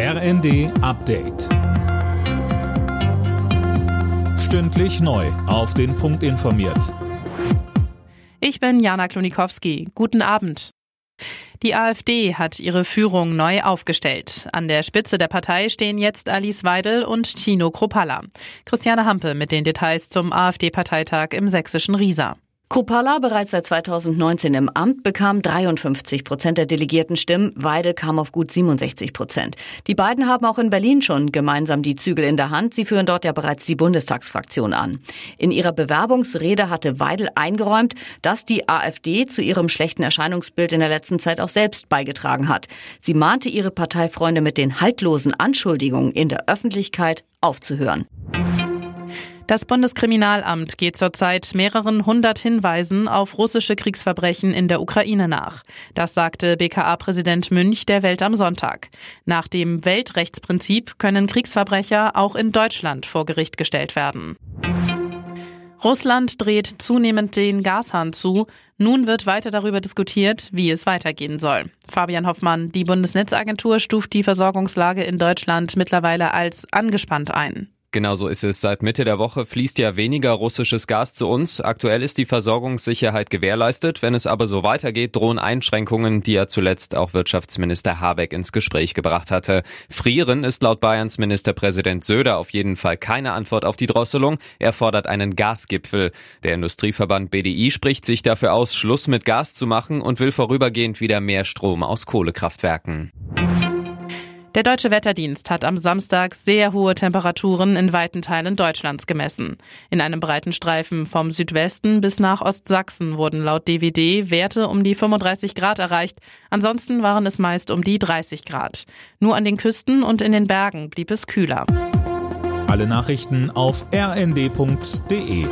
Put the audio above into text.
RND Update. Stündlich neu. Auf den Punkt informiert. Ich bin Jana Klonikowski. Guten Abend. Die AfD hat ihre Führung neu aufgestellt. An der Spitze der Partei stehen jetzt Alice Weidel und Tino Kropalla. Christiane Hampe mit den Details zum AfD-Parteitag im sächsischen Riesa. Kupala, bereits seit 2019 im Amt, bekam 53 Prozent der delegierten Stimmen. Weidel kam auf gut 67 Prozent. Die beiden haben auch in Berlin schon gemeinsam die Zügel in der Hand. Sie führen dort ja bereits die Bundestagsfraktion an. In ihrer Bewerbungsrede hatte Weidel eingeräumt, dass die AfD zu ihrem schlechten Erscheinungsbild in der letzten Zeit auch selbst beigetragen hat. Sie mahnte ihre Parteifreunde mit den haltlosen Anschuldigungen in der Öffentlichkeit aufzuhören. Das Bundeskriminalamt geht zurzeit mehreren hundert Hinweisen auf russische Kriegsverbrechen in der Ukraine nach. Das sagte BKA-Präsident Münch der Welt am Sonntag. Nach dem Weltrechtsprinzip können Kriegsverbrecher auch in Deutschland vor Gericht gestellt werden. Russland dreht zunehmend den Gashahn zu. Nun wird weiter darüber diskutiert, wie es weitergehen soll. Fabian Hoffmann, die Bundesnetzagentur stuft die Versorgungslage in Deutschland mittlerweile als angespannt ein. Genauso ist es. Seit Mitte der Woche fließt ja weniger russisches Gas zu uns. Aktuell ist die Versorgungssicherheit gewährleistet. Wenn es aber so weitergeht, drohen Einschränkungen, die ja zuletzt auch Wirtschaftsminister Habeck ins Gespräch gebracht hatte. Frieren ist laut Bayerns Ministerpräsident Söder auf jeden Fall keine Antwort auf die Drosselung. Er fordert einen Gasgipfel. Der Industrieverband BDI spricht sich dafür aus, Schluss mit Gas zu machen und will vorübergehend wieder mehr Strom aus Kohlekraftwerken. Der Deutsche Wetterdienst hat am Samstag sehr hohe Temperaturen in weiten Teilen Deutschlands gemessen. In einem breiten Streifen vom Südwesten bis nach Ostsachsen wurden laut DWD Werte um die 35 Grad erreicht. Ansonsten waren es meist um die 30 Grad. Nur an den Küsten und in den Bergen blieb es kühler. Alle Nachrichten auf rnd.de